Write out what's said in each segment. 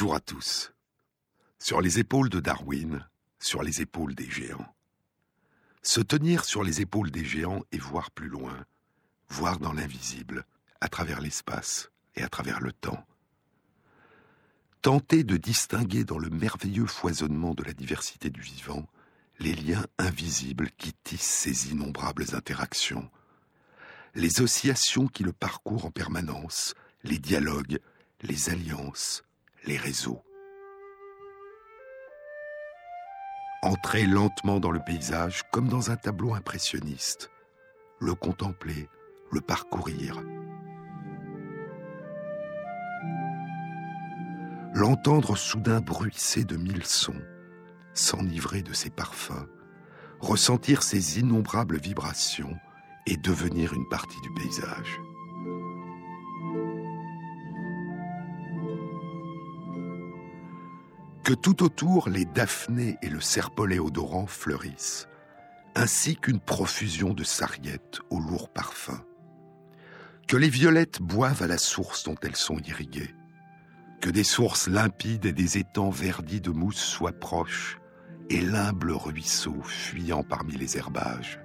Bonjour à tous. Sur les épaules de Darwin, sur les épaules des géants. Se tenir sur les épaules des géants et voir plus loin, voir dans l'invisible, à travers l'espace et à travers le temps. Tenter de distinguer dans le merveilleux foisonnement de la diversité du vivant les liens invisibles qui tissent ces innombrables interactions, les oscillations qui le parcourent en permanence, les dialogues, les alliances, les réseaux. Entrer lentement dans le paysage comme dans un tableau impressionniste, le contempler, le parcourir. L'entendre soudain bruisser de mille sons, s'enivrer de ses parfums, ressentir ses innombrables vibrations et devenir une partie du paysage. Que tout autour les daphnées et le serpolet odorant fleurissent, ainsi qu'une profusion de sarriettes au lourd parfum. Que les violettes boivent à la source dont elles sont irriguées. Que des sources limpides et des étangs verdis de mousse soient proches, et l'humble ruisseau fuyant parmi les herbages.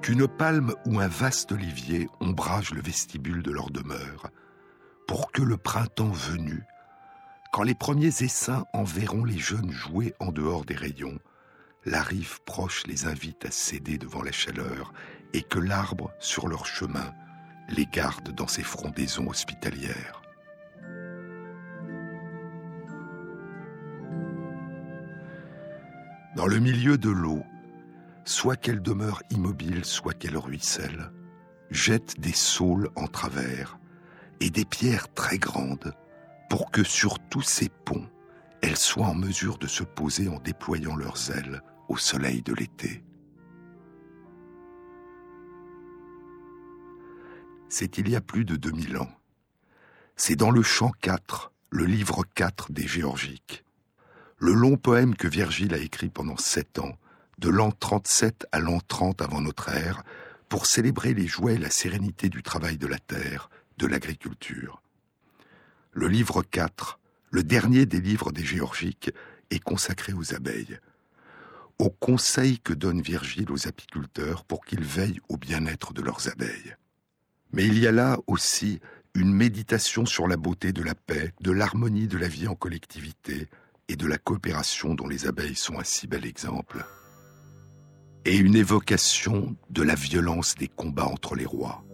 Qu'une palme ou un vaste olivier ombrage le vestibule de leur demeure, pour que le printemps venu, quand les premiers essaims enverront les jeunes jouer en dehors des rayons, la rive proche les invite à céder devant la chaleur et que l'arbre, sur leur chemin, les garde dans ses frondaisons hospitalières. Dans le milieu de l'eau, soit qu'elle demeure immobile, soit qu'elle ruisselle, jette des saules en travers, et des pierres très grandes pour que sur tous ces ponts, elles soient en mesure de se poser en déployant leurs ailes au soleil de l'été. C'est il y a plus de 2000 ans. C'est dans le chant 4, le livre 4 des Géorgiques. Le long poème que Virgile a écrit pendant sept ans, de l'an 37 à l'an 30 avant notre ère, pour célébrer les joies et la sérénité du travail de la terre, de l'agriculture. Le livre 4, le dernier des livres des Géorgiques, est consacré aux abeilles, au conseil que donne Virgile aux apiculteurs pour qu'ils veillent au bien-être de leurs abeilles. Mais il y a là aussi une méditation sur la beauté de la paix, de l'harmonie de la vie en collectivité et de la coopération dont les abeilles sont un si bel exemple. Et une évocation de la violence des combats entre les rois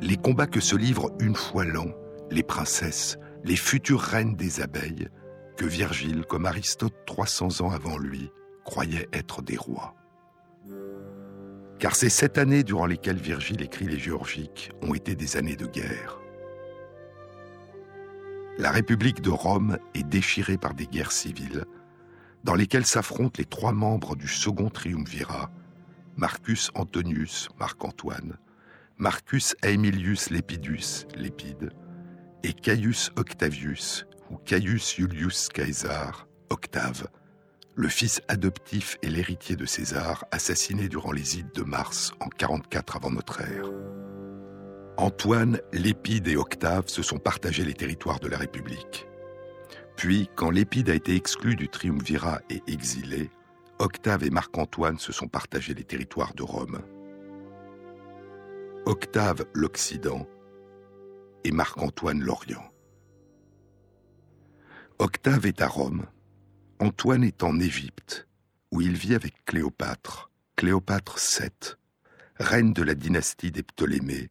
les combats que se livrent une fois l'an les princesses, les futures reines des abeilles, que Virgile, comme Aristote 300 ans avant lui, croyait être des rois. Car ces sept années durant lesquelles Virgile écrit les Géorgiques ont été des années de guerre. La République de Rome est déchirée par des guerres civiles, dans lesquelles s'affrontent les trois membres du second triumvirat, Marcus Antonius, Marc-Antoine, Marcus Aemilius Lepidus, Lépide, et Caius Octavius, ou Caius Julius Caesar, Octave, le fils adoptif et l'héritier de César, assassiné durant les Ides de Mars en 44 avant notre ère. Antoine, Lépide et Octave se sont partagés les territoires de la République. Puis, quand Lépide a été exclu du triumvirat et exilé, Octave et Marc-Antoine se sont partagés les territoires de Rome. Octave l'Occident et Marc-Antoine l'Orient. Octave est à Rome, Antoine est en Égypte, où il vit avec Cléopâtre, Cléopâtre VII, reine de la dynastie des Ptolémées,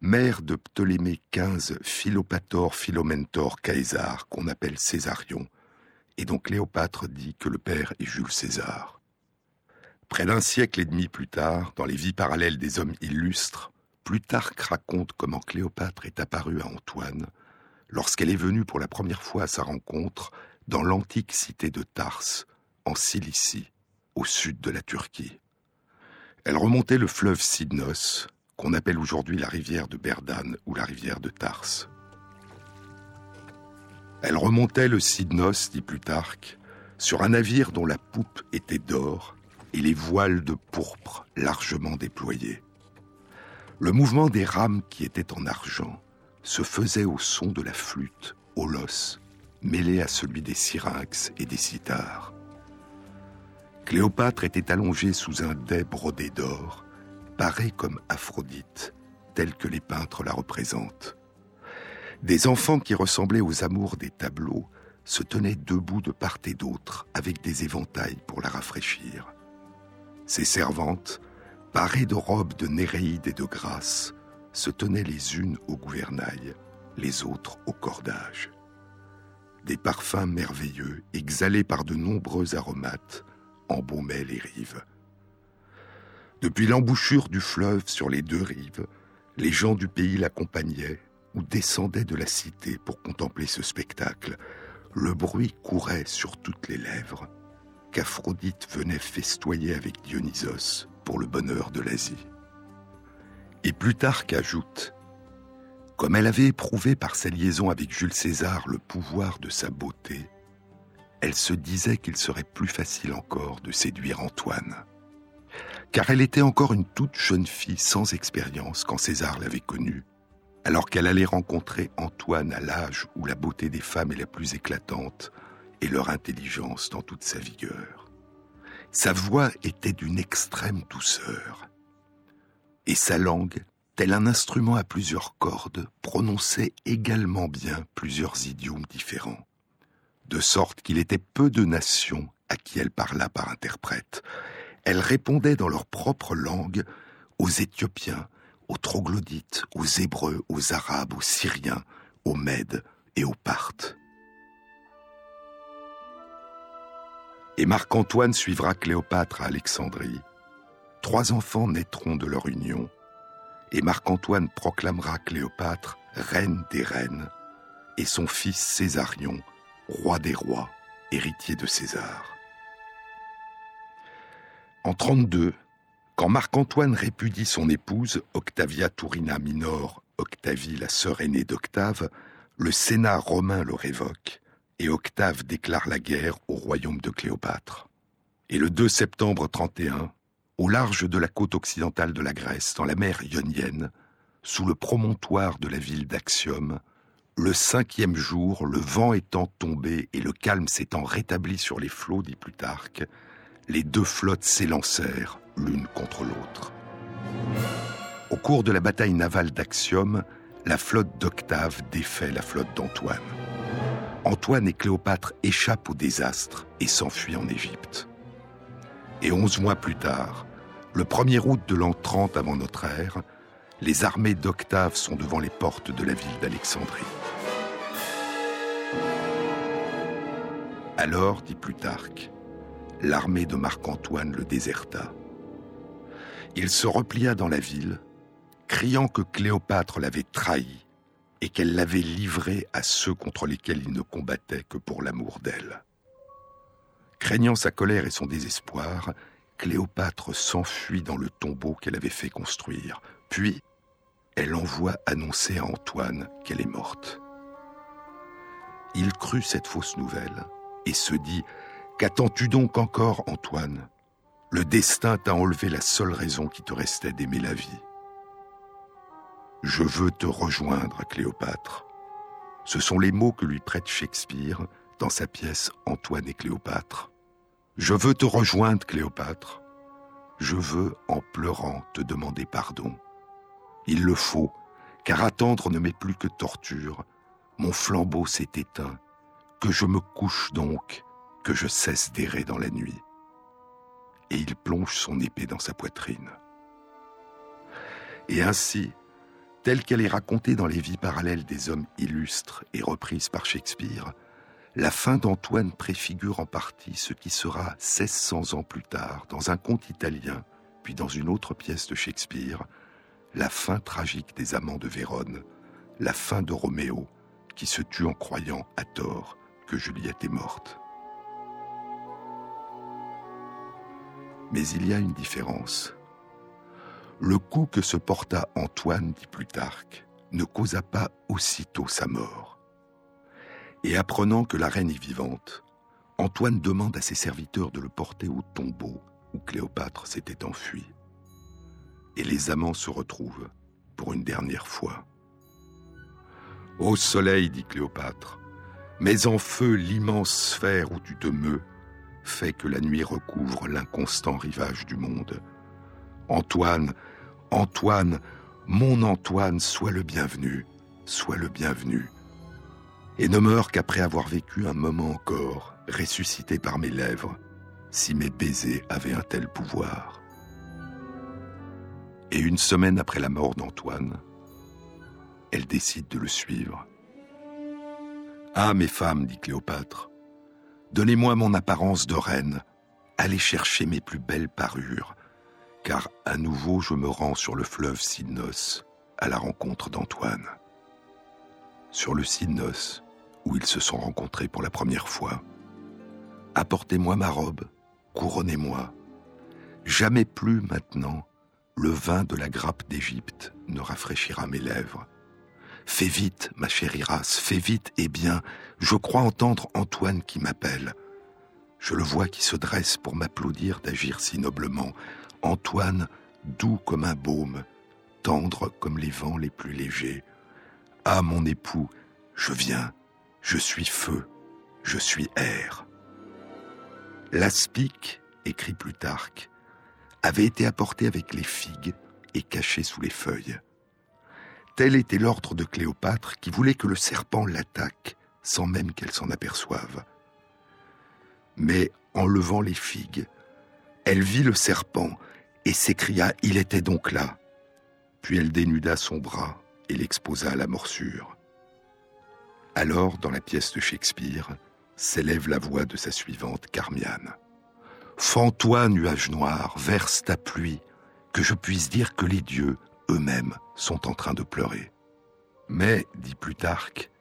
mère de Ptolémée XV, Philopator Philomentor Caesar, qu'on appelle Césarion, et dont Cléopâtre dit que le père est Jules César. Près d'un siècle et demi plus tard, dans les vies parallèles des hommes illustres, Plutarque raconte comment Cléopâtre est apparue à Antoine lorsqu'elle est venue pour la première fois à sa rencontre dans l'antique cité de Tarse, en Cilicie, au sud de la Turquie. Elle remontait le fleuve Cydnos, qu'on appelle aujourd'hui la rivière de Berdane ou la rivière de Tarse. Elle remontait le Cydnos, dit Plutarque, sur un navire dont la poupe était d'or et les voiles de pourpre largement déployées. Le mouvement des rames qui étaient en argent se faisait au son de la flûte, au los, mêlé à celui des syrinx et des cithars. Cléopâtre était allongée sous un dais brodé d'or, parée comme Aphrodite, telle que les peintres la représentent. Des enfants qui ressemblaient aux amours des tableaux se tenaient debout de part et d'autre avec des éventails pour la rafraîchir. Ses servantes, parées de robes de Néréide et de grâce, se tenaient les unes au gouvernail, les autres au cordage. Des parfums merveilleux, exhalés par de nombreux aromates, embaumaient les rives. Depuis l'embouchure du fleuve sur les deux rives, les gens du pays l'accompagnaient ou descendaient de la cité pour contempler ce spectacle. Le bruit courait sur toutes les lèvres qu'Aphrodite venait festoyer avec Dionysos le bonheur de l'Asie. Et Plutarque ajoute Comme elle avait éprouvé par sa liaison avec Jules César le pouvoir de sa beauté, elle se disait qu'il serait plus facile encore de séduire Antoine. Car elle était encore une toute jeune fille sans expérience quand César l'avait connue, alors qu'elle allait rencontrer Antoine à l'âge où la beauté des femmes est la plus éclatante et leur intelligence dans toute sa vigueur. Sa voix était d'une extrême douceur et sa langue, tel un instrument à plusieurs cordes, prononçait également bien plusieurs idiomes différents, de sorte qu'il était peu de nations à qui elle parla par interprète. Elle répondait dans leur propre langue aux Éthiopiens, aux troglodytes, aux Hébreux, aux Arabes, aux Syriens, aux Mèdes et aux Parthes. Et Marc-Antoine suivra Cléopâtre à Alexandrie, Trois enfants naîtront de leur union, et Marc-Antoine proclamera Cléopâtre reine des reines, et son fils Césarion, roi des rois, héritier de César. En 32, quand Marc-Antoine répudie son épouse, Octavia Turina Minor, Octavie la sœur aînée d'Octave, le Sénat romain le révoque, et Octave déclare la guerre au royaume de Cléopâtre. Et le 2 septembre 31, au large de la côte occidentale de la Grèce, dans la mer Ionienne, sous le promontoire de la ville d'Axiom, le cinquième jour, le vent étant tombé et le calme s'étant rétabli sur les flots, dit Plutarque, les deux flottes s'élancèrent l'une contre l'autre. Au cours de la bataille navale d'Axiom, la flotte d'Octave défait la flotte d'Antoine. Antoine et Cléopâtre échappent au désastre et s'enfuient en Égypte. Et onze mois plus tard, le 1er août de l'an 30 avant notre ère, les armées d'Octave sont devant les portes de la ville d'Alexandrie. Alors, dit Plutarque, l'armée de Marc-Antoine le déserta. Il se replia dans la ville, criant que Cléopâtre l'avait trahi et qu'elle l'avait livré à ceux contre lesquels il ne combattait que pour l'amour d'elle. Craignant sa colère et son désespoir, Cléopâtre s'enfuit dans le tombeau qu'elle avait fait construire. Puis, elle envoie annoncer à Antoine qu'elle est morte. Il crut cette fausse nouvelle et se dit Qu'attends-tu donc encore, Antoine? Le destin t'a enlevé la seule raison qui te restait d'aimer la vie. Je veux te rejoindre, Cléopâtre. Ce sont les mots que lui prête Shakespeare dans sa pièce Antoine et Cléopâtre. Je veux te rejoindre, Cléopâtre. Je veux, en pleurant, te demander pardon. Il le faut, car attendre ne m'est plus que torture. Mon flambeau s'est éteint. Que je me couche donc, que je cesse d'errer dans la nuit. Et il plonge son épée dans sa poitrine. Et ainsi, telle qu'elle est racontée dans les vies parallèles des hommes illustres et reprise par Shakespeare, la fin d'Antoine préfigure en partie ce qui sera 1600 ans plus tard, dans un conte italien, puis dans une autre pièce de Shakespeare, la fin tragique des amants de Vérone, la fin de Roméo, qui se tue en croyant, à tort, que Juliette est morte. Mais il y a une différence. Le coup que se porta Antoine, dit Plutarque, ne causa pas aussitôt sa mort. Et apprenant que la reine est vivante, Antoine demande à ses serviteurs de le porter au tombeau où Cléopâtre s'était enfuie. Et les amants se retrouvent pour une dernière fois. Ô soleil, dit Cléopâtre, mets en feu l'immense sphère où tu te meus, fait que la nuit recouvre l'inconstant rivage du monde. Antoine, Antoine, mon Antoine, sois le bienvenu, sois le bienvenu. Et ne meurs qu'après avoir vécu un moment encore, ressuscité par mes lèvres, si mes baisers avaient un tel pouvoir. Et une semaine après la mort d'Antoine, elle décide de le suivre. Ah, mes femmes, dit Cléopâtre, donnez-moi mon apparence de reine, allez chercher mes plus belles parures, car à nouveau je me rends sur le fleuve Cydnos à la rencontre d'Antoine. Sur le Cydnos, où ils se sont rencontrés pour la première fois. Apportez-moi ma robe, couronnez-moi. Jamais plus maintenant le vin de la grappe d'Égypte ne rafraîchira mes lèvres. Fais vite, ma chère Iras, fais vite et bien. Je crois entendre Antoine qui m'appelle. Je le vois qui se dresse pour m'applaudir d'agir si noblement. Antoine, doux comme un baume, tendre comme les vents les plus légers. Ah, mon époux, je viens, je suis feu, je suis air. L'aspic, écrit Plutarque, avait été apporté avec les figues et caché sous les feuilles. Tel était l'ordre de Cléopâtre qui voulait que le serpent l'attaque sans même qu'elle s'en aperçoive. Mais en levant les figues, elle vit le serpent et s'écria ⁇ Il était donc là !⁇ Puis elle dénuda son bras et l'exposa à la morsure. Alors, dans la pièce de Shakespeare, s'élève la voix de sa suivante, Carmiane. Fends-toi, nuage noir, verse ta pluie, que je puisse dire que les dieux, eux-mêmes, sont en train de pleurer. Mais, dit Plutarque,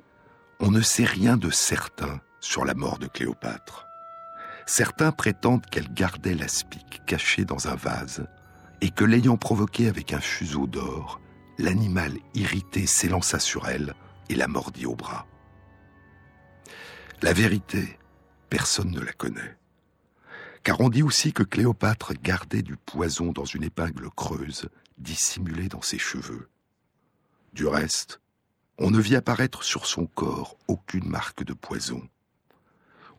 on ne sait rien de certain sur la mort de Cléopâtre. Certains prétendent qu'elle gardait l'aspic caché dans un vase et que l'ayant provoqué avec un fuseau d'or, l'animal irrité s'élança sur elle et la mordit au bras. La vérité, personne ne la connaît. Car on dit aussi que Cléopâtre gardait du poison dans une épingle creuse, dissimulée dans ses cheveux. Du reste, on ne vit apparaître sur son corps aucune marque de poison.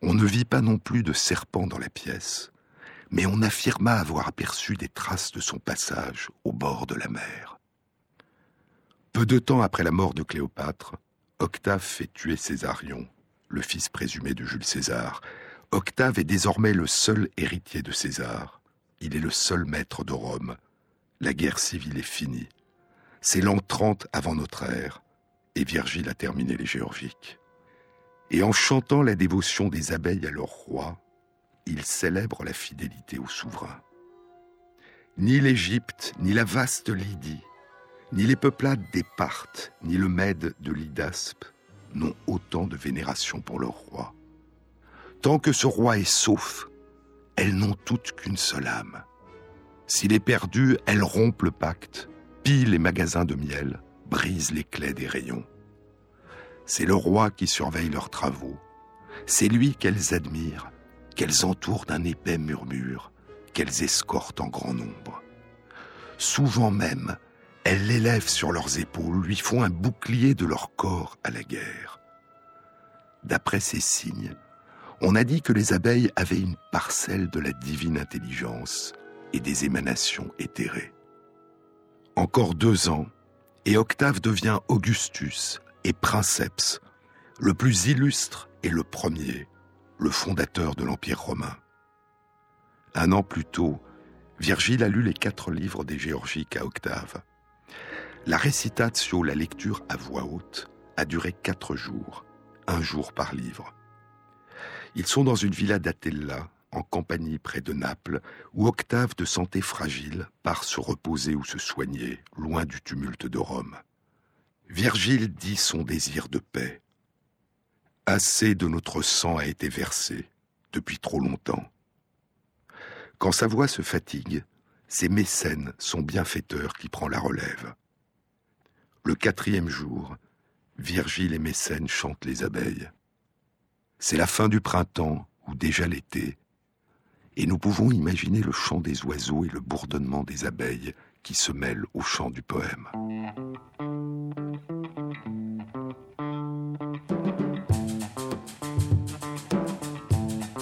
On ne vit pas non plus de serpent dans la pièce, mais on affirma avoir aperçu des traces de son passage au bord de la mer. Peu de temps après la mort de Cléopâtre, Octave fait tuer Césarion, le fils présumé de Jules César. Octave est désormais le seul héritier de César. Il est le seul maître de Rome. La guerre civile est finie. C'est l'an 30 avant notre ère, et Virgile a terminé les géorgiques. Et en chantant la dévotion des abeilles à leur roi, il célèbre la fidélité au souverain. Ni l'Égypte, ni la vaste Lydie, ni les peuplades des Parthes, ni le Mède de l'Idaspe n'ont autant de vénération pour leur roi. Tant que ce roi est sauf, elles n'ont toutes qu'une seule âme. S'il est perdu, elles rompent le pacte, pillent les magasins de miel, brisent les clés des rayons. C'est le roi qui surveille leurs travaux. C'est lui qu'elles admirent, qu'elles entourent d'un épais murmure, qu'elles escortent en grand nombre. Souvent même, elles l'élèvent sur leurs épaules, lui font un bouclier de leur corps à la guerre. D'après ces signes, on a dit que les abeilles avaient une parcelle de la divine intelligence et des émanations éthérées. Encore deux ans, et Octave devient Augustus et Princeps, le plus illustre et le premier, le fondateur de l'Empire romain. Un an plus tôt, Virgile a lu les quatre livres des Géorgiques à Octave. La récitatio, la lecture à voix haute, a duré quatre jours, un jour par livre. Ils sont dans une villa d'Atella, en compagnie près de Naples, où Octave, de santé fragile, part se reposer ou se soigner, loin du tumulte de Rome. Virgile dit son désir de paix. Assez de notre sang a été versé, depuis trop longtemps. Quand sa voix se fatigue, c'est Mécène, son bienfaiteur, qui prend la relève. Le quatrième jour, Virgile et Mécène chantent les abeilles. C'est la fin du printemps, ou déjà l'été, et nous pouvons imaginer le chant des oiseaux et le bourdonnement des abeilles qui se mêlent au chant du poème.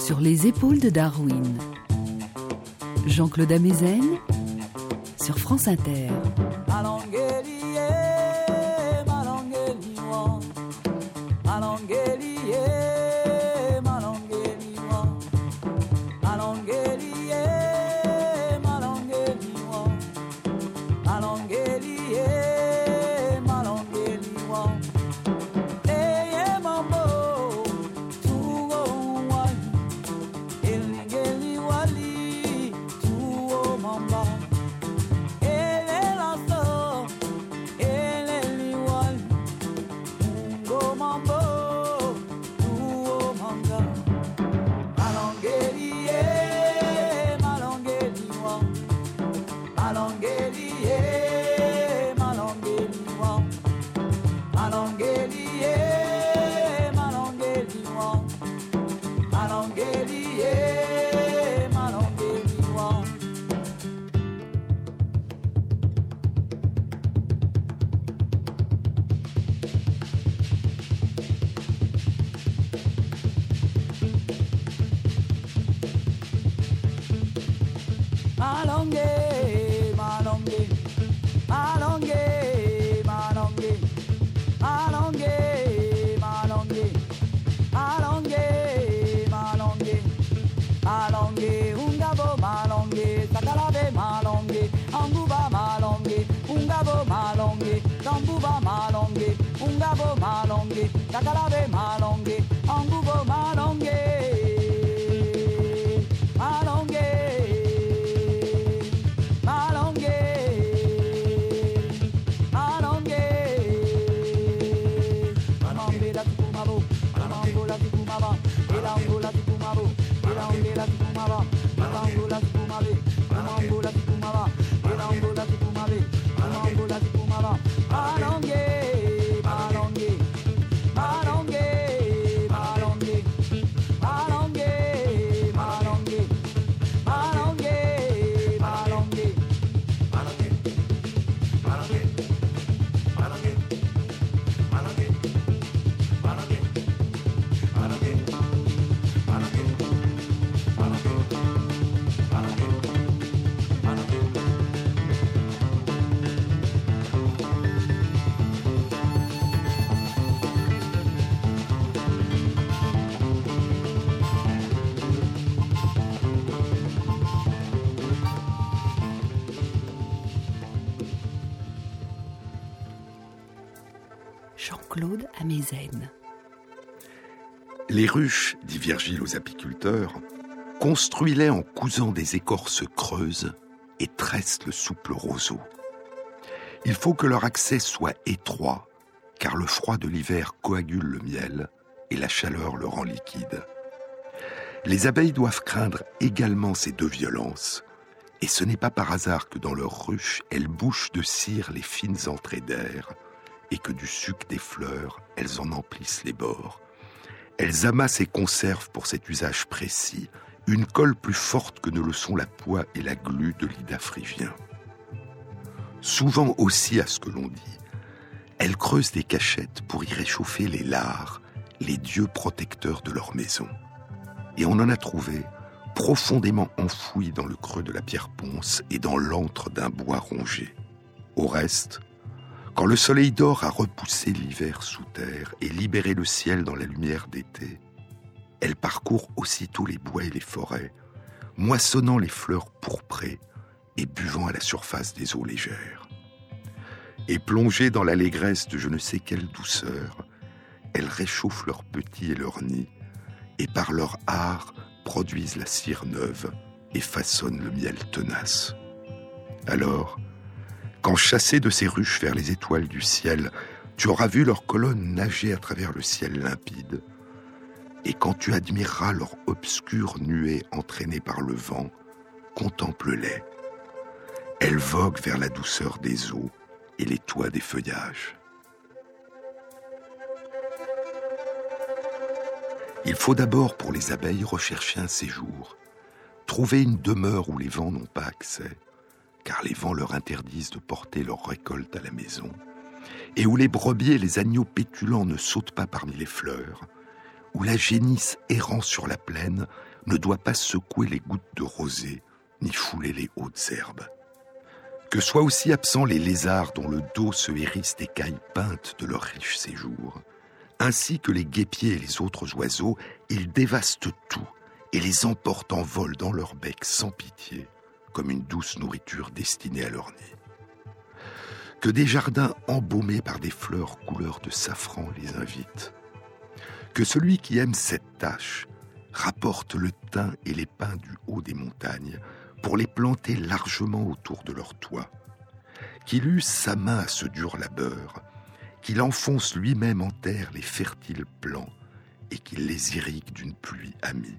Sur les épaules de Darwin. Jean-Claude Amezen sur France Inter. Jean-Claude Les ruches, dit Virgile aux apiculteurs, construis-les en cousant des écorces creuses et tressent le souple roseau. Il faut que leur accès soit étroit, car le froid de l'hiver coagule le miel et la chaleur le rend liquide. Les abeilles doivent craindre également ces deux violences, et ce n'est pas par hasard que dans leurs ruches, elles bouchent de cire les fines entrées d'air, et que du suc des fleurs, elles en emplissent les bords. Elles amassent et conservent pour cet usage précis une colle plus forte que ne le sont la poix et la glu de l'ida phrygien. Souvent aussi, à ce que l'on dit, elles creusent des cachettes pour y réchauffer les lards, les dieux protecteurs de leur maison. Et on en a trouvé profondément enfouis dans le creux de la pierre ponce et dans l'antre d'un bois rongé. Au reste, quand le soleil d'or a repoussé l'hiver sous terre et libéré le ciel dans la lumière d'été, elle parcourt aussitôt les bois et les forêts, moissonnant les fleurs pourprées et buvant à la surface des eaux légères. Et plongée dans l'allégresse de je ne sais quelle douceur, elles réchauffent leurs petits et leurs nids, et par leur art produisent la cire neuve et façonnent le miel tenace. Alors, quand chassé de ces ruches vers les étoiles du ciel, tu auras vu leurs colonnes nager à travers le ciel limpide, et quand tu admireras leurs obscures nuées entraînées par le vent, contemple-les. Elles voguent vers la douceur des eaux et les toits des feuillages. Il faut d'abord pour les abeilles rechercher un séjour, trouver une demeure où les vents n'ont pas accès, car les vents leur interdisent de porter leur récolte à la maison, et où les brebis et les agneaux pétulants ne sautent pas parmi les fleurs, où la génisse errant sur la plaine ne doit pas secouer les gouttes de rosée ni fouler les hautes herbes. Que soient aussi absents les lézards dont le dos se hérisse d'écailles peintes de leur riche séjour, ainsi que les guépiers et les autres oiseaux, ils dévastent tout et les emportent en vol dans leur bec sans pitié, comme une douce nourriture destinée à leur nid. Que des jardins embaumés par des fleurs couleur de safran les invitent. Que celui qui aime cette tâche rapporte le thym et les pins du haut des montagnes pour les planter largement autour de leur toit. Qu'il use sa main à ce dur labeur, qu'il enfonce lui-même en terre les fertiles plants et qu'il les irrigue d'une pluie amie.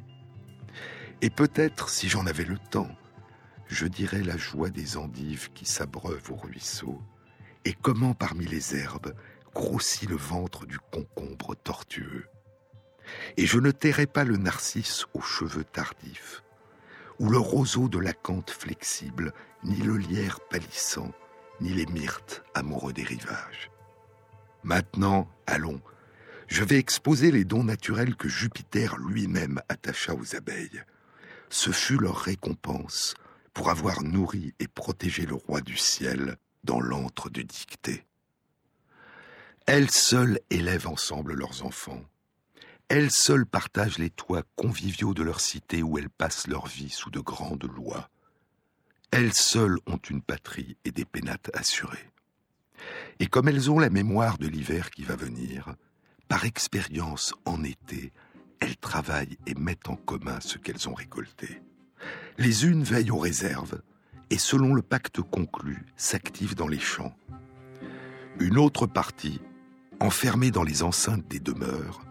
Et peut-être, si j'en avais le temps, je dirais la joie des endives qui s'abreuvent au ruisseau, et comment parmi les herbes grossit le ventre du concombre tortueux. Et je ne tairais pas le narcisse aux cheveux tardifs, ou le roseau de l'acanthe flexible, ni le lierre pâlissant, ni les myrtes amoureux des rivages. Maintenant, allons, je vais exposer les dons naturels que Jupiter lui-même attacha aux abeilles. Ce fut leur récompense pour avoir nourri et protégé le roi du ciel dans l'antre de dictée. Elles seules élèvent ensemble leurs enfants. Elles seules partagent les toits conviviaux de leur cité où elles passent leur vie sous de grandes lois. Elles seules ont une patrie et des pénates assurées. Et comme elles ont la mémoire de l'hiver qui va venir, par expérience en été, elles travaillent et mettent en commun ce qu'elles ont récolté. Les unes veillent aux réserves et selon le pacte conclu, s'activent dans les champs. Une autre partie, enfermée dans les enceintes des demeures,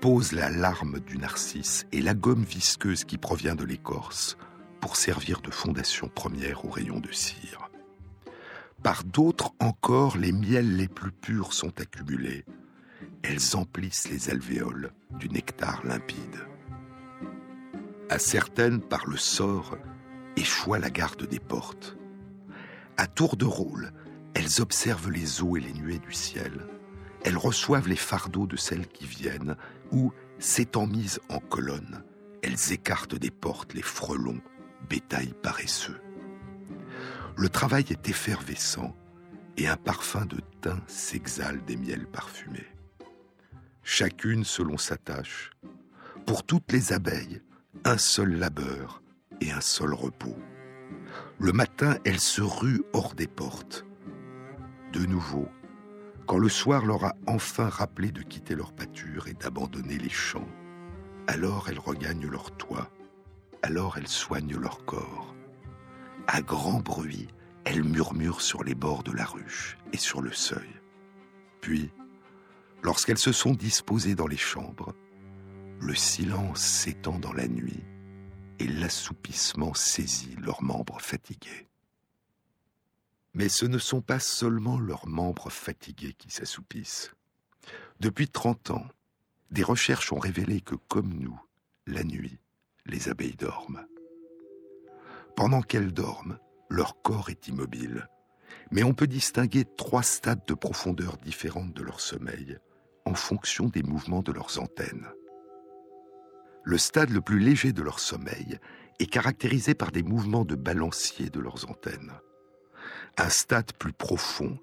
pose la larme du narcisse et la gomme visqueuse qui provient de l'écorce pour servir de fondation première au rayon de cire. Par d'autres encore, les miels les plus purs sont accumulés. Elles emplissent les alvéoles du nectar limpide. À certaines, par le sort, échoua la garde des portes. À tour de rôle, elles observent les eaux et les nuées du ciel. Elles reçoivent les fardeaux de celles qui viennent où, s'étant mises en colonne, elles écartent des portes les frelons, bétail paresseux. Le travail est effervescent et un parfum de thym s'exhale des miels parfumés. Chacune selon sa tâche. Pour toutes les abeilles, un seul labeur et un seul repos. Le matin, elles se ruent hors des portes. De nouveau, quand le soir leur a enfin rappelé de quitter leur pâture et d'abandonner les champs, alors elles regagnent leur toit, alors elles soignent leur corps. À grand bruit, elles murmurent sur les bords de la ruche et sur le seuil. Puis, lorsqu'elles se sont disposées dans les chambres, le silence s'étend dans la nuit et l'assoupissement saisit leurs membres fatigués. Mais ce ne sont pas seulement leurs membres fatigués qui s'assoupissent. Depuis 30 ans, des recherches ont révélé que, comme nous, la nuit, les abeilles dorment. Pendant qu'elles dorment, leur corps est immobile, mais on peut distinguer trois stades de profondeur différentes de leur sommeil en fonction des mouvements de leurs antennes. Le stade le plus léger de leur sommeil est caractérisé par des mouvements de balancier de leurs antennes. Un stade plus profond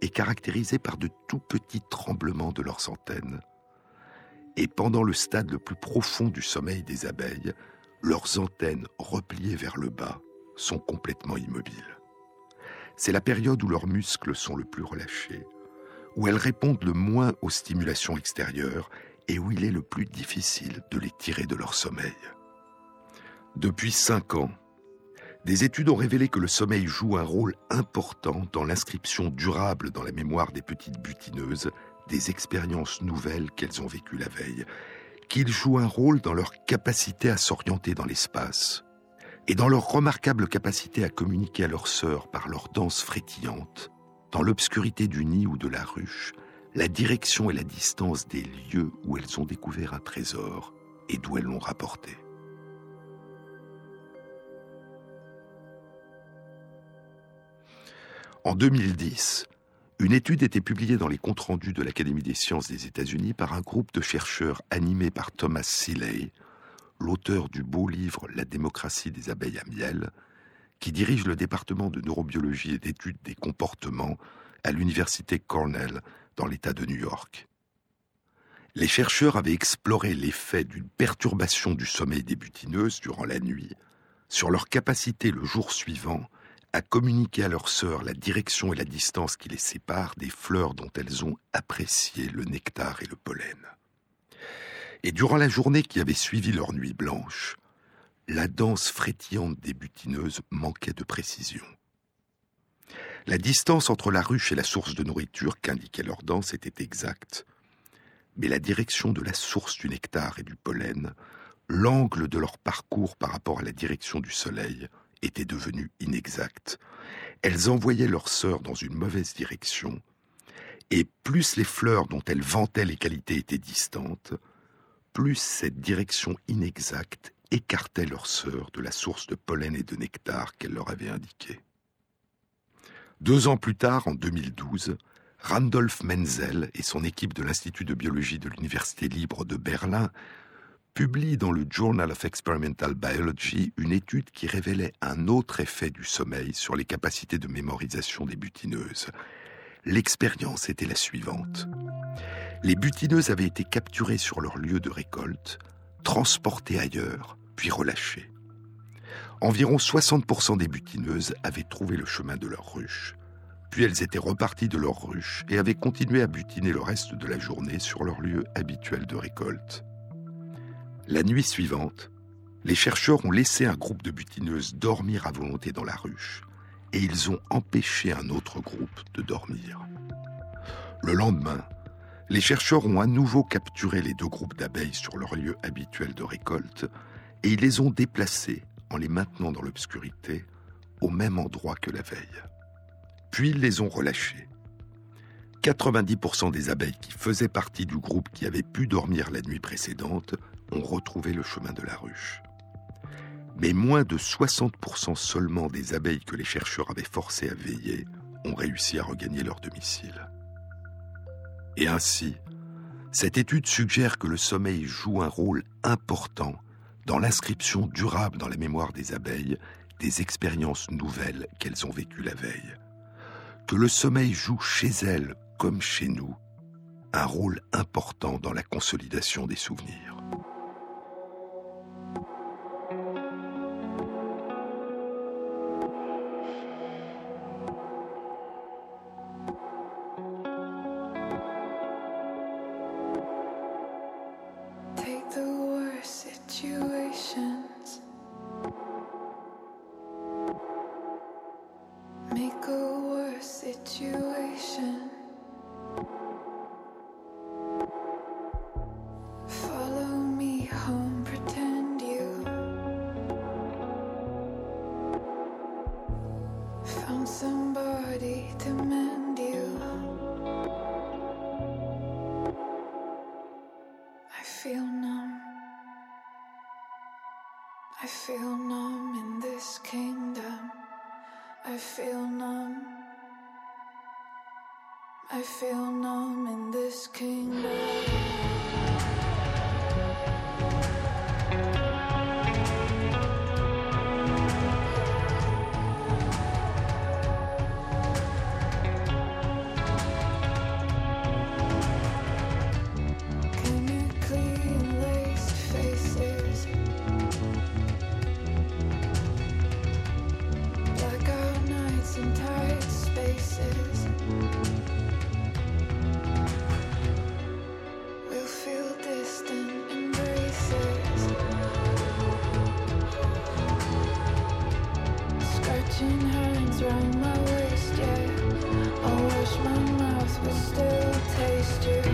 est caractérisé par de tout petits tremblements de leurs antennes. Et pendant le stade le plus profond du sommeil des abeilles, leurs antennes repliées vers le bas sont complètement immobiles. C'est la période où leurs muscles sont le plus relâchés, où elles répondent le moins aux stimulations extérieures et où il est le plus difficile de les tirer de leur sommeil. Depuis cinq ans, des études ont révélé que le sommeil joue un rôle important dans l'inscription durable dans la mémoire des petites butineuses des expériences nouvelles qu'elles ont vécues la veille, qu'il joue un rôle dans leur capacité à s'orienter dans l'espace et dans leur remarquable capacité à communiquer à leurs sœurs par leur danse frétillante, dans l'obscurité du nid ou de la ruche, la direction et la distance des lieux où elles ont découvert un trésor et d'où elles l'ont rapporté. En 2010, une étude était publiée dans les comptes rendus de l'Académie des sciences des États-Unis par un groupe de chercheurs animé par Thomas Seeley, l'auteur du beau livre La démocratie des abeilles à miel, qui dirige le département de neurobiologie et d'études des comportements à l'université Cornell dans l'État de New York. Les chercheurs avaient exploré l'effet d'une perturbation du sommeil des butineuses durant la nuit sur leur capacité le jour suivant à communiquer à leurs sœurs la direction et la distance qui les séparent des fleurs dont elles ont apprécié le nectar et le pollen. Et durant la journée qui avait suivi leur nuit blanche, la danse frétillante des butineuses manquait de précision. La distance entre la ruche et la source de nourriture qu'indiquait leur danse était exacte, mais la direction de la source du nectar et du pollen, l'angle de leur parcours par rapport à la direction du soleil, était devenu inexact. Elles envoyaient leurs sœurs dans une mauvaise direction, et plus les fleurs dont elles vantaient les qualités étaient distantes, plus cette direction inexacte écartait leurs sœurs de la source de pollen et de nectar qu'elle leur avait indiquée. Deux ans plus tard, en 2012, Randolph Menzel et son équipe de l'Institut de biologie de l'Université libre de Berlin publient dans le Journal of Experimental Biology une étude qui révélait un autre effet du sommeil sur les capacités de mémorisation des butineuses. L'expérience était la suivante. Les butineuses avaient été capturées sur leur lieu de récolte, transportées ailleurs, puis relâchées. Environ 60% des butineuses avaient trouvé le chemin de leur ruche. Puis elles étaient reparties de leur ruche et avaient continué à butiner le reste de la journée sur leur lieu habituel de récolte. La nuit suivante, les chercheurs ont laissé un groupe de butineuses dormir à volonté dans la ruche et ils ont empêché un autre groupe de dormir. Le lendemain, les chercheurs ont à nouveau capturé les deux groupes d'abeilles sur leur lieu habituel de récolte et ils les ont déplacés en les maintenant dans l'obscurité au même endroit que la veille. Puis ils les ont relâchés. 90% des abeilles qui faisaient partie du groupe qui avait pu dormir la nuit précédente ont retrouvé le chemin de la ruche. Mais moins de 60% seulement des abeilles que les chercheurs avaient forcées à veiller ont réussi à regagner leur domicile. Et ainsi, cette étude suggère que le sommeil joue un rôle important dans l'inscription durable dans la mémoire des abeilles des expériences nouvelles qu'elles ont vécues la veille. Que le sommeil joue chez elles comme chez nous un rôle important dans la consolidation des souvenirs. arms around my waist, yeah. I wish my mouth would still taste you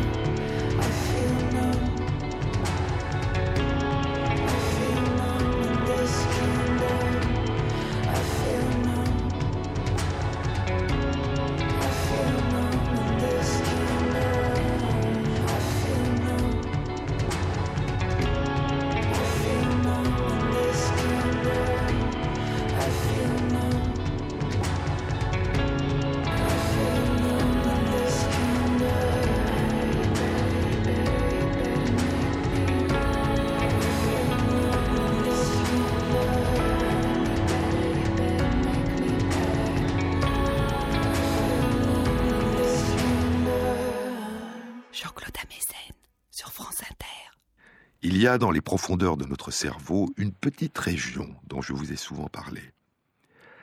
y a dans les profondeurs de notre cerveau une petite région dont je vous ai souvent parlé.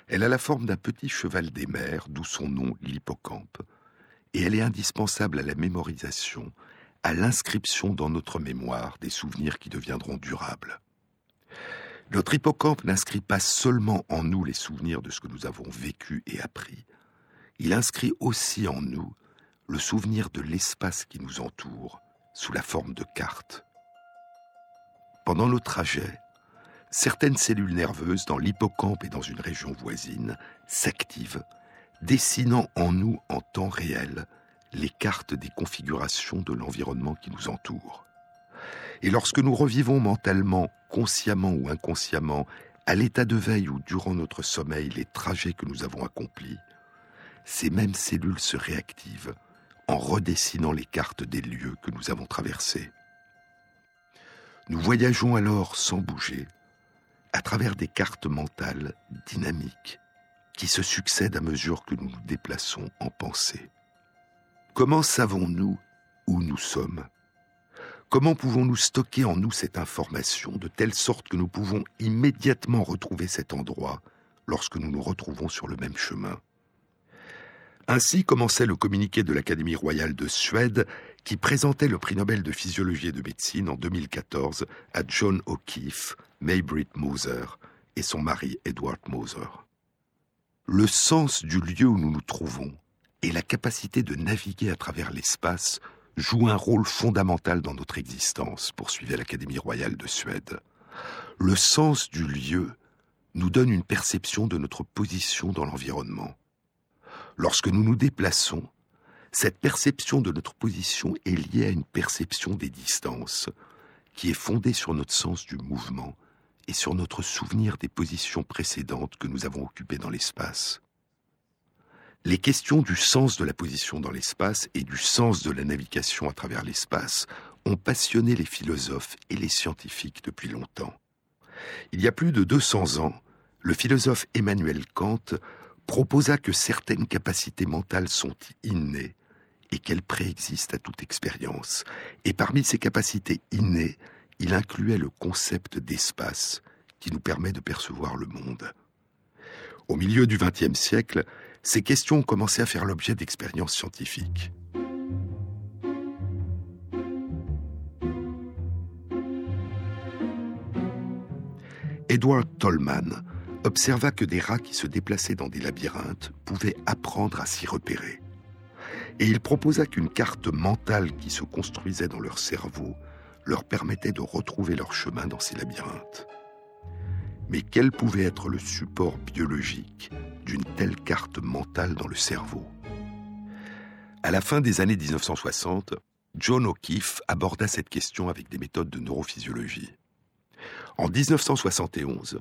Elle a la forme d'un petit cheval des mers, d'où son nom l'hippocampe, et elle est indispensable à la mémorisation, à l'inscription dans notre mémoire des souvenirs qui deviendront durables. Notre hippocampe n'inscrit pas seulement en nous les souvenirs de ce que nous avons vécu et appris, il inscrit aussi en nous le souvenir de l'espace qui nous entoure sous la forme de cartes. Pendant nos trajets, certaines cellules nerveuses dans l'hippocampe et dans une région voisine s'activent, dessinant en nous en temps réel les cartes des configurations de l'environnement qui nous entoure. Et lorsque nous revivons mentalement, consciemment ou inconsciemment, à l'état de veille ou durant notre sommeil les trajets que nous avons accomplis, ces mêmes cellules se réactivent en redessinant les cartes des lieux que nous avons traversés. Nous voyageons alors sans bouger, à travers des cartes mentales dynamiques qui se succèdent à mesure que nous nous déplaçons en pensée. Comment savons-nous où nous sommes? Comment pouvons-nous stocker en nous cette information de telle sorte que nous pouvons immédiatement retrouver cet endroit lorsque nous nous retrouvons sur le même chemin? Ainsi commençait le communiqué de l'Académie royale de Suède qui présentait le prix Nobel de physiologie et de médecine en 2014 à John O'Keefe, Maybritt Moser et son mari Edward Moser. Le sens du lieu où nous nous trouvons et la capacité de naviguer à travers l'espace jouent un rôle fondamental dans notre existence, poursuivait l'Académie royale de Suède. Le sens du lieu nous donne une perception de notre position dans l'environnement. Lorsque nous nous déplaçons, cette perception de notre position est liée à une perception des distances, qui est fondée sur notre sens du mouvement et sur notre souvenir des positions précédentes que nous avons occupées dans l'espace. Les questions du sens de la position dans l'espace et du sens de la navigation à travers l'espace ont passionné les philosophes et les scientifiques depuis longtemps. Il y a plus de 200 ans, le philosophe Emmanuel Kant proposa que certaines capacités mentales sont innées et qu'elles préexistent à toute expérience. Et parmi ces capacités innées, il incluait le concept d'espace qui nous permet de percevoir le monde. Au milieu du XXe siècle, ces questions ont commencé à faire l'objet d'expériences scientifiques. Edward Tolman observa que des rats qui se déplaçaient dans des labyrinthes pouvaient apprendre à s'y repérer. Et il proposa qu'une carte mentale qui se construisait dans leur cerveau leur permettait de retrouver leur chemin dans ces labyrinthes. Mais quel pouvait être le support biologique d'une telle carte mentale dans le cerveau? À la fin des années 1960, John O'Keefe aborda cette question avec des méthodes de neurophysiologie. En 1971,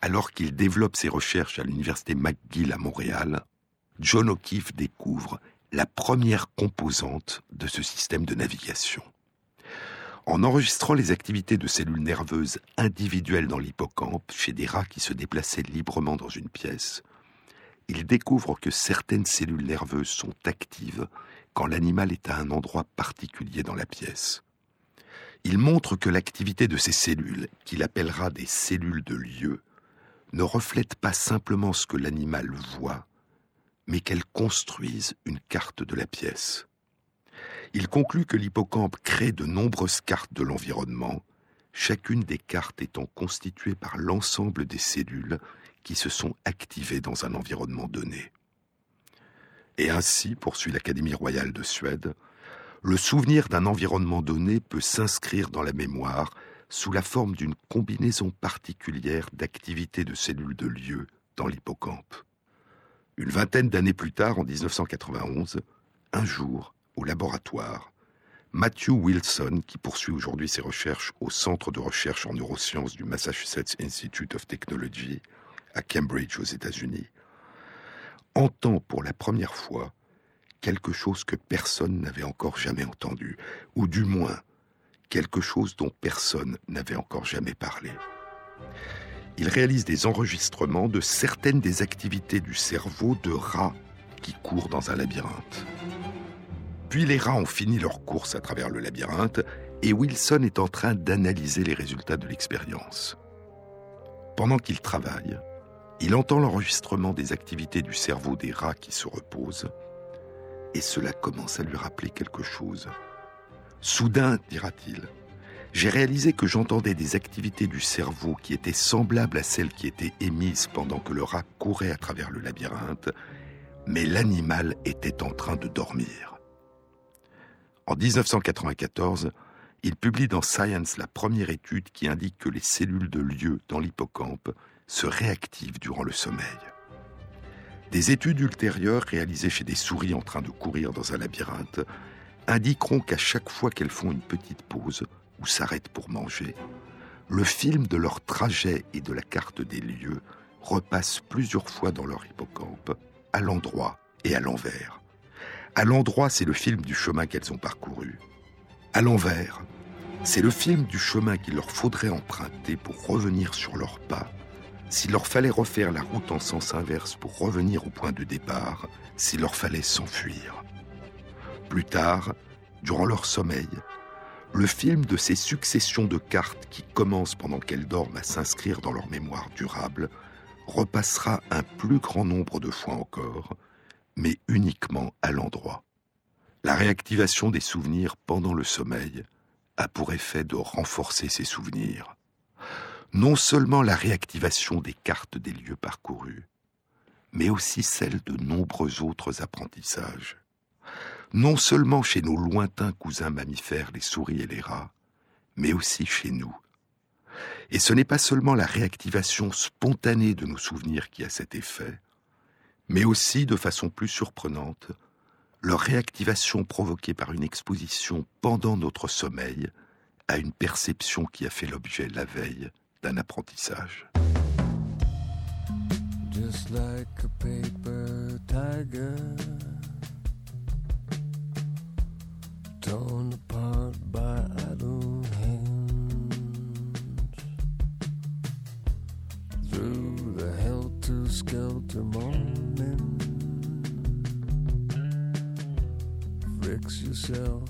alors qu'il développe ses recherches à l'université McGill à Montréal, John O'Keefe découvre la première composante de ce système de navigation. En enregistrant les activités de cellules nerveuses individuelles dans l'hippocampe chez des rats qui se déplaçaient librement dans une pièce, il découvre que certaines cellules nerveuses sont actives quand l'animal est à un endroit particulier dans la pièce. Il montre que l'activité de ces cellules, qu'il appellera des cellules de lieu, ne reflètent pas simplement ce que l'animal voit, mais qu'elles construisent une carte de la pièce. Il conclut que l'hippocampe crée de nombreuses cartes de l'environnement, chacune des cartes étant constituée par l'ensemble des cellules qui se sont activées dans un environnement donné. Et ainsi, poursuit l'Académie royale de Suède, le souvenir d'un environnement donné peut s'inscrire dans la mémoire sous la forme d'une combinaison particulière d'activités de cellules de lieu dans l'hippocampe. Une vingtaine d'années plus tard, en 1991, un jour, au laboratoire, Matthew Wilson, qui poursuit aujourd'hui ses recherches au Centre de recherche en neurosciences du Massachusetts Institute of Technology à Cambridge aux États-Unis, entend pour la première fois quelque chose que personne n'avait encore jamais entendu, ou du moins quelque chose dont personne n'avait encore jamais parlé. Il réalise des enregistrements de certaines des activités du cerveau de rats qui courent dans un labyrinthe. Puis les rats ont fini leur course à travers le labyrinthe et Wilson est en train d'analyser les résultats de l'expérience. Pendant qu'il travaille, il entend l'enregistrement des activités du cerveau des rats qui se reposent, et cela commence à lui rappeler quelque chose. Soudain, dira-t-il, j'ai réalisé que j'entendais des activités du cerveau qui étaient semblables à celles qui étaient émises pendant que le rat courait à travers le labyrinthe, mais l'animal était en train de dormir. En 1994, il publie dans Science la première étude qui indique que les cellules de lieu dans l'hippocampe se réactivent durant le sommeil. Des études ultérieures réalisées chez des souris en train de courir dans un labyrinthe indiqueront qu'à chaque fois qu'elles font une petite pause, s'arrêtent pour manger, le film de leur trajet et de la carte des lieux repasse plusieurs fois dans leur hippocampe, à l'endroit et à l'envers. À l'endroit, c'est le film du chemin qu'elles ont parcouru. À l'envers, c'est le film du chemin qu'il leur faudrait emprunter pour revenir sur leurs pas, s'il leur fallait refaire la route en sens inverse pour revenir au point de départ, s'il leur fallait s'enfuir. Plus tard, durant leur sommeil, le film de ces successions de cartes qui commencent pendant qu'elles dorment à s'inscrire dans leur mémoire durable repassera un plus grand nombre de fois encore, mais uniquement à l'endroit. La réactivation des souvenirs pendant le sommeil a pour effet de renforcer ces souvenirs. Non seulement la réactivation des cartes des lieux parcourus, mais aussi celle de nombreux autres apprentissages non seulement chez nos lointains cousins mammifères, les souris et les rats, mais aussi chez nous. Et ce n'est pas seulement la réactivation spontanée de nos souvenirs qui a cet effet, mais aussi, de façon plus surprenante, leur réactivation provoquée par une exposition pendant notre sommeil à une perception qui a fait l'objet la veille d'un apprentissage. Torn apart by idle hands through the helter skelter morning. Fix yourself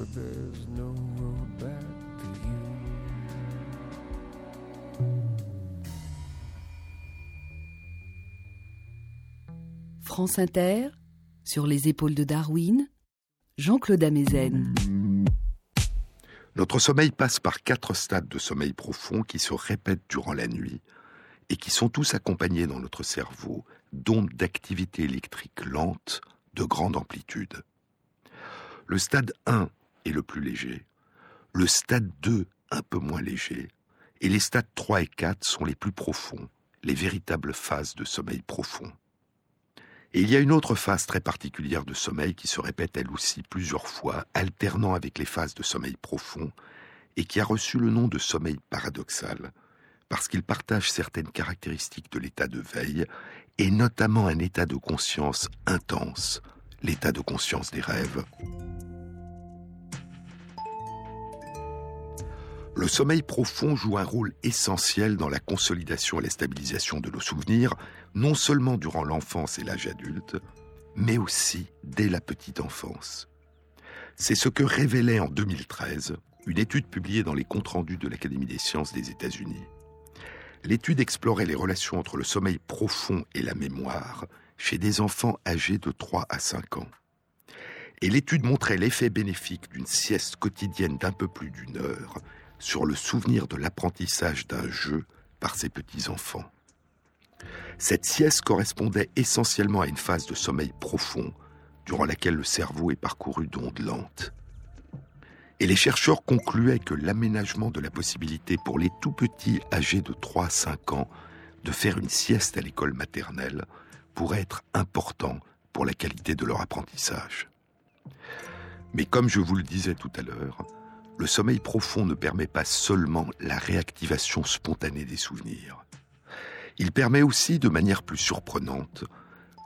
But there's no road back to you. France Inter, sur les épaules de Darwin, Jean-Claude Amezen. Notre sommeil passe par quatre stades de sommeil profond qui se répètent durant la nuit et qui sont tous accompagnés dans notre cerveau d'ondes d'activité électrique lente de grande amplitude. Le stade 1 est le plus léger, le stade 2 un peu moins léger, et les stades 3 et 4 sont les plus profonds, les véritables phases de sommeil profond. Et il y a une autre phase très particulière de sommeil qui se répète elle aussi plusieurs fois, alternant avec les phases de sommeil profond, et qui a reçu le nom de sommeil paradoxal, parce qu'il partage certaines caractéristiques de l'état de veille, et notamment un état de conscience intense, l'état de conscience des rêves. Le sommeil profond joue un rôle essentiel dans la consolidation et la stabilisation de nos souvenirs, non seulement durant l'enfance et l'âge adulte, mais aussi dès la petite enfance. C'est ce que révélait en 2013 une étude publiée dans les comptes rendus de l'Académie des sciences des États-Unis. L'étude explorait les relations entre le sommeil profond et la mémoire chez des enfants âgés de 3 à 5 ans. Et l'étude montrait l'effet bénéfique d'une sieste quotidienne d'un peu plus d'une heure sur le souvenir de l'apprentissage d'un jeu par ces petits-enfants. Cette sieste correspondait essentiellement à une phase de sommeil profond, durant laquelle le cerveau est parcouru d'ondes lentes. Et les chercheurs concluaient que l'aménagement de la possibilité pour les tout petits âgés de 3 à 5 ans de faire une sieste à l'école maternelle pourrait être important pour la qualité de leur apprentissage. Mais comme je vous le disais tout à l'heure, le sommeil profond ne permet pas seulement la réactivation spontanée des souvenirs. Il permet aussi, de manière plus surprenante,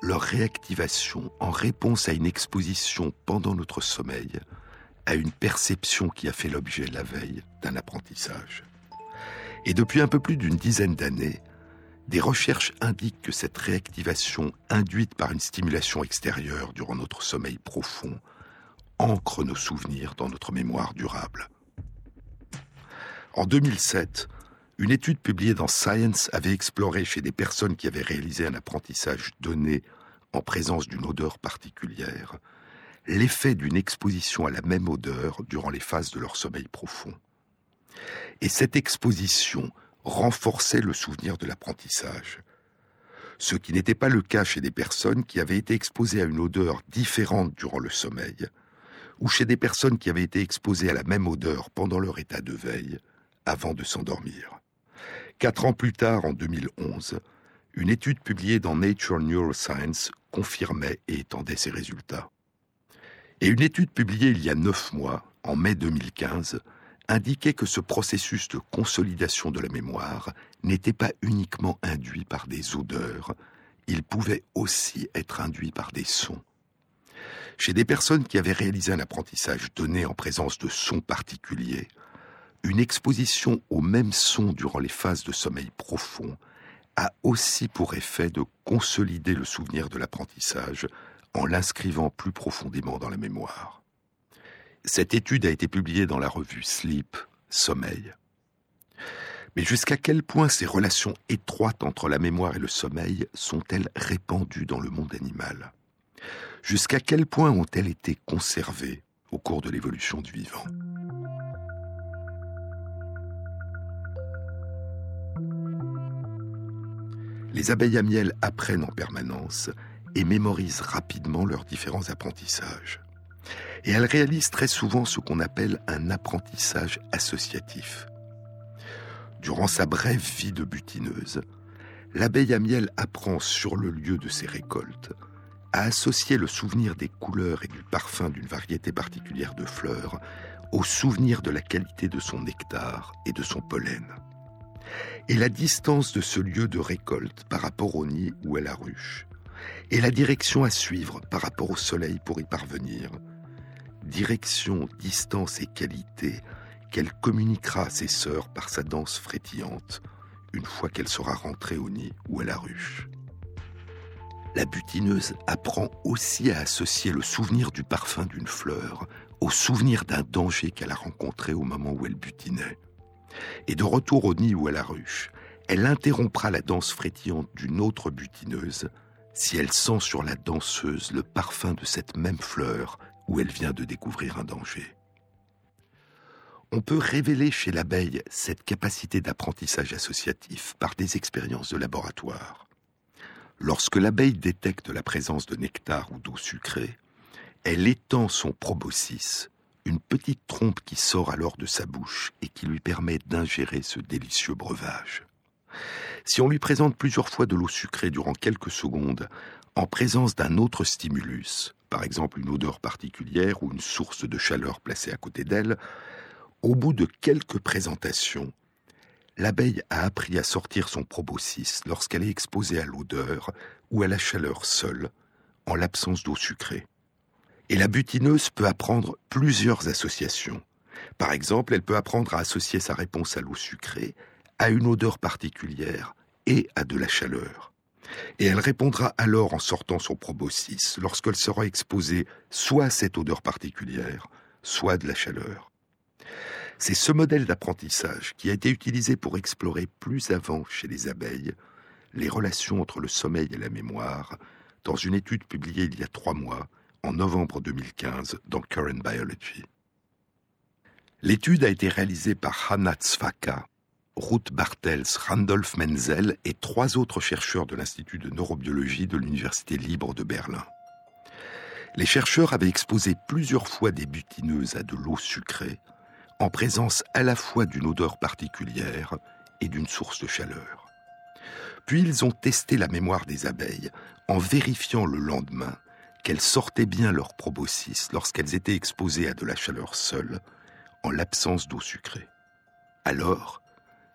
leur réactivation en réponse à une exposition pendant notre sommeil, à une perception qui a fait l'objet la veille d'un apprentissage. Et depuis un peu plus d'une dizaine d'années, des recherches indiquent que cette réactivation induite par une stimulation extérieure durant notre sommeil profond ancre nos souvenirs dans notre mémoire durable. En 2007, une étude publiée dans Science avait exploré chez des personnes qui avaient réalisé un apprentissage donné en présence d'une odeur particulière l'effet d'une exposition à la même odeur durant les phases de leur sommeil profond. Et cette exposition renforçait le souvenir de l'apprentissage, ce qui n'était pas le cas chez des personnes qui avaient été exposées à une odeur différente durant le sommeil, ou chez des personnes qui avaient été exposées à la même odeur pendant leur état de veille, avant de s'endormir. Quatre ans plus tard, en 2011, une étude publiée dans Nature Neuroscience confirmait et étendait ces résultats. Et une étude publiée il y a neuf mois, en mai 2015, indiquait que ce processus de consolidation de la mémoire n'était pas uniquement induit par des odeurs, il pouvait aussi être induit par des sons. Chez des personnes qui avaient réalisé un apprentissage donné en présence de sons particuliers, une exposition aux mêmes sons durant les phases de sommeil profond a aussi pour effet de consolider le souvenir de l'apprentissage en l'inscrivant plus profondément dans la mémoire. Cette étude a été publiée dans la revue Sleep, Sommeil. Mais jusqu'à quel point ces relations étroites entre la mémoire et le sommeil sont-elles répandues dans le monde animal? Jusqu'à quel point ont-elles été conservées au cours de l'évolution du vivant? Les abeilles à miel apprennent en permanence et mémorisent rapidement leurs différents apprentissages. Et elles réalisent très souvent ce qu'on appelle un apprentissage associatif. Durant sa brève vie de butineuse, l'abeille à miel apprend sur le lieu de ses récoltes à associer le souvenir des couleurs et du parfum d'une variété particulière de fleurs au souvenir de la qualité de son nectar et de son pollen. Et la distance de ce lieu de récolte par rapport au nid ou à la ruche, et la direction à suivre par rapport au soleil pour y parvenir, direction, distance et qualité qu'elle communiquera à ses sœurs par sa danse frétillante une fois qu'elle sera rentrée au nid ou à la ruche. La butineuse apprend aussi à associer le souvenir du parfum d'une fleur au souvenir d'un danger qu'elle a rencontré au moment où elle butinait. Et de retour au nid ou à la ruche, elle interrompra la danse frétillante d'une autre butineuse si elle sent sur la danseuse le parfum de cette même fleur où elle vient de découvrir un danger. On peut révéler chez l'abeille cette capacité d'apprentissage associatif par des expériences de laboratoire. Lorsque l'abeille détecte la présence de nectar ou d'eau sucrée, elle étend son proboscis, une petite trompe qui sort alors de sa bouche et qui lui permet d'ingérer ce délicieux breuvage. Si on lui présente plusieurs fois de l'eau sucrée durant quelques secondes, en présence d'un autre stimulus, par exemple une odeur particulière ou une source de chaleur placée à côté d'elle, au bout de quelques présentations, l'abeille a appris à sortir son proboscis lorsqu'elle est exposée à l'odeur ou à la chaleur seule, en l'absence d'eau sucrée. Et la butineuse peut apprendre plusieurs associations. Par exemple, elle peut apprendre à associer sa réponse à l'eau sucrée à une odeur particulière et à de la chaleur. Et elle répondra alors en sortant son proboscis lorsqu'elle sera exposée soit à cette odeur particulière, soit à de la chaleur. C'est ce modèle d'apprentissage qui a été utilisé pour explorer plus avant chez les abeilles les relations entre le sommeil et la mémoire dans une étude publiée il y a trois mois, en novembre 2015, dans Current Biology. L'étude a été réalisée par Hannah Tzfaka, Ruth Bartels, Randolph Menzel et trois autres chercheurs de l'Institut de neurobiologie de l'Université libre de Berlin. Les chercheurs avaient exposé plusieurs fois des butineuses à de l'eau sucrée en présence à la fois d'une odeur particulière et d'une source de chaleur. Puis ils ont testé la mémoire des abeilles en vérifiant le lendemain qu'elles sortaient bien leur proboscis lorsqu'elles étaient exposées à de la chaleur seule, en l'absence d'eau sucrée. Alors,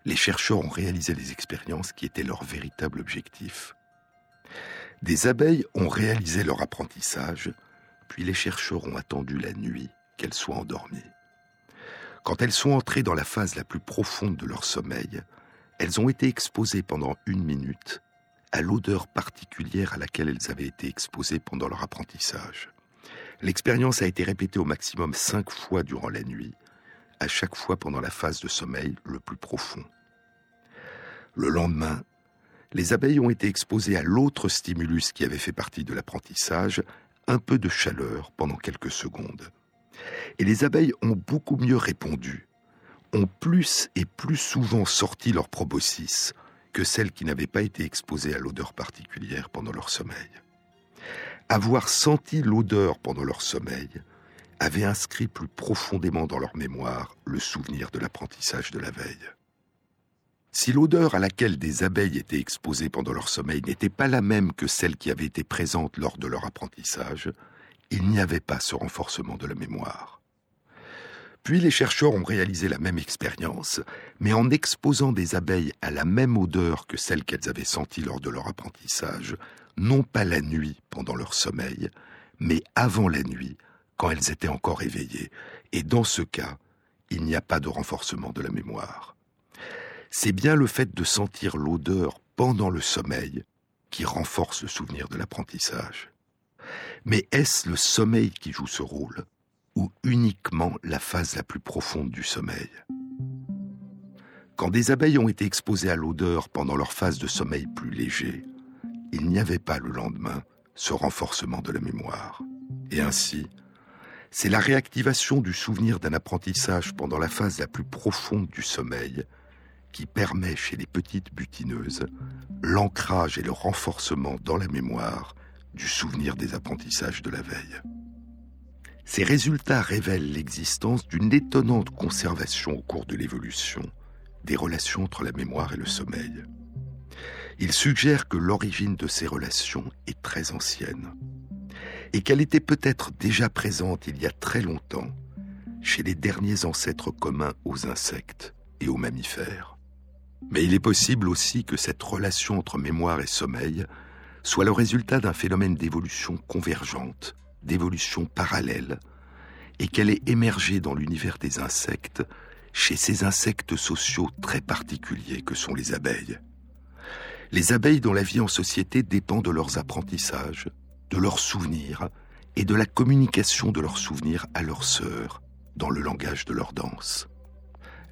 les chercheurs ont réalisé les expériences qui étaient leur véritable objectif. Des abeilles ont réalisé leur apprentissage, puis les chercheurs ont attendu la nuit qu'elles soient endormies. Quand elles sont entrées dans la phase la plus profonde de leur sommeil, elles ont été exposées pendant une minute à l'odeur particulière à laquelle elles avaient été exposées pendant leur apprentissage. L'expérience a été répétée au maximum cinq fois durant la nuit, à chaque fois pendant la phase de sommeil le plus profond. Le lendemain, les abeilles ont été exposées à l'autre stimulus qui avait fait partie de l'apprentissage, un peu de chaleur pendant quelques secondes. Et les abeilles ont beaucoup mieux répondu, ont plus et plus souvent sorti leur proboscis que celles qui n'avaient pas été exposées à l'odeur particulière pendant leur sommeil. Avoir senti l'odeur pendant leur sommeil avait inscrit plus profondément dans leur mémoire le souvenir de l'apprentissage de la veille. Si l'odeur à laquelle des abeilles étaient exposées pendant leur sommeil n'était pas la même que celle qui avait été présente lors de leur apprentissage, il n'y avait pas ce renforcement de la mémoire. Puis les chercheurs ont réalisé la même expérience, mais en exposant des abeilles à la même odeur que celle qu'elles avaient sentie lors de leur apprentissage, non pas la nuit pendant leur sommeil, mais avant la nuit, quand elles étaient encore éveillées. Et dans ce cas, il n'y a pas de renforcement de la mémoire. C'est bien le fait de sentir l'odeur pendant le sommeil qui renforce le souvenir de l'apprentissage. Mais est-ce le sommeil qui joue ce rôle ou uniquement la phase la plus profonde du sommeil? Quand des abeilles ont été exposées à l'odeur pendant leur phase de sommeil plus léger, il n'y avait pas le lendemain ce renforcement de la mémoire. Et ainsi, c'est la réactivation du souvenir d'un apprentissage pendant la phase la plus profonde du sommeil qui permet chez les petites butineuses l'ancrage et le renforcement dans la mémoire du souvenir des apprentissages de la veille. Ces résultats révèlent l'existence d'une étonnante conservation au cours de l'évolution des relations entre la mémoire et le sommeil. Ils suggèrent que l'origine de ces relations est très ancienne et qu'elle était peut-être déjà présente il y a très longtemps chez les derniers ancêtres communs aux insectes et aux mammifères. Mais il est possible aussi que cette relation entre mémoire et sommeil soit le résultat d'un phénomène d'évolution convergente, d'évolution parallèle, et qu'elle ait émergé dans l'univers des insectes, chez ces insectes sociaux très particuliers que sont les abeilles. Les abeilles dont la vie en société dépend de leurs apprentissages, de leurs souvenirs et de la communication de leurs souvenirs à leurs sœurs dans le langage de leur danse.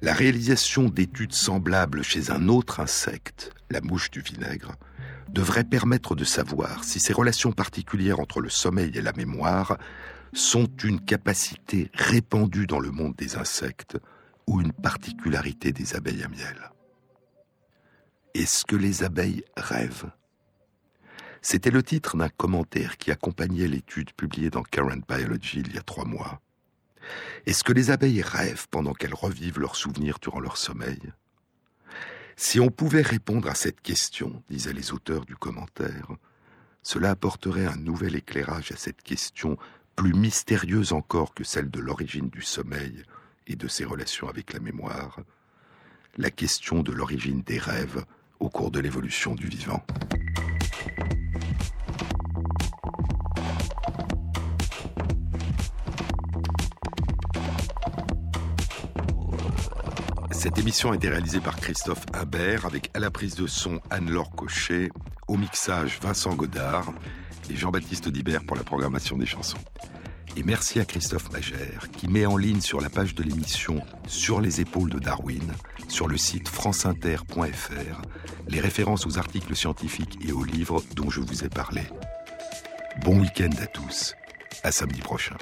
La réalisation d'études semblables chez un autre insecte, la mouche du vinaigre, devrait permettre de savoir si ces relations particulières entre le sommeil et la mémoire sont une capacité répandue dans le monde des insectes ou une particularité des abeilles à miel. Est-ce que les abeilles rêvent? C'était le titre d'un commentaire qui accompagnait l'étude publiée dans Current Biology il y a trois mois. Est-ce que les abeilles rêvent pendant qu'elles revivent leurs souvenirs durant leur sommeil? Si on pouvait répondre à cette question, disaient les auteurs du commentaire, cela apporterait un nouvel éclairage à cette question plus mystérieuse encore que celle de l'origine du sommeil et de ses relations avec la mémoire, la question de l'origine des rêves au cours de l'évolution du vivant. Cette émission a été réalisée par Christophe Imbert avec à la prise de son Anne-Laure Cochet, au mixage Vincent Godard et Jean-Baptiste Dibert pour la programmation des chansons. Et merci à Christophe Magère qui met en ligne sur la page de l'émission Sur les épaules de Darwin, sur le site franceinter.fr, les références aux articles scientifiques et aux livres dont je vous ai parlé. Bon week-end à tous. À samedi prochain.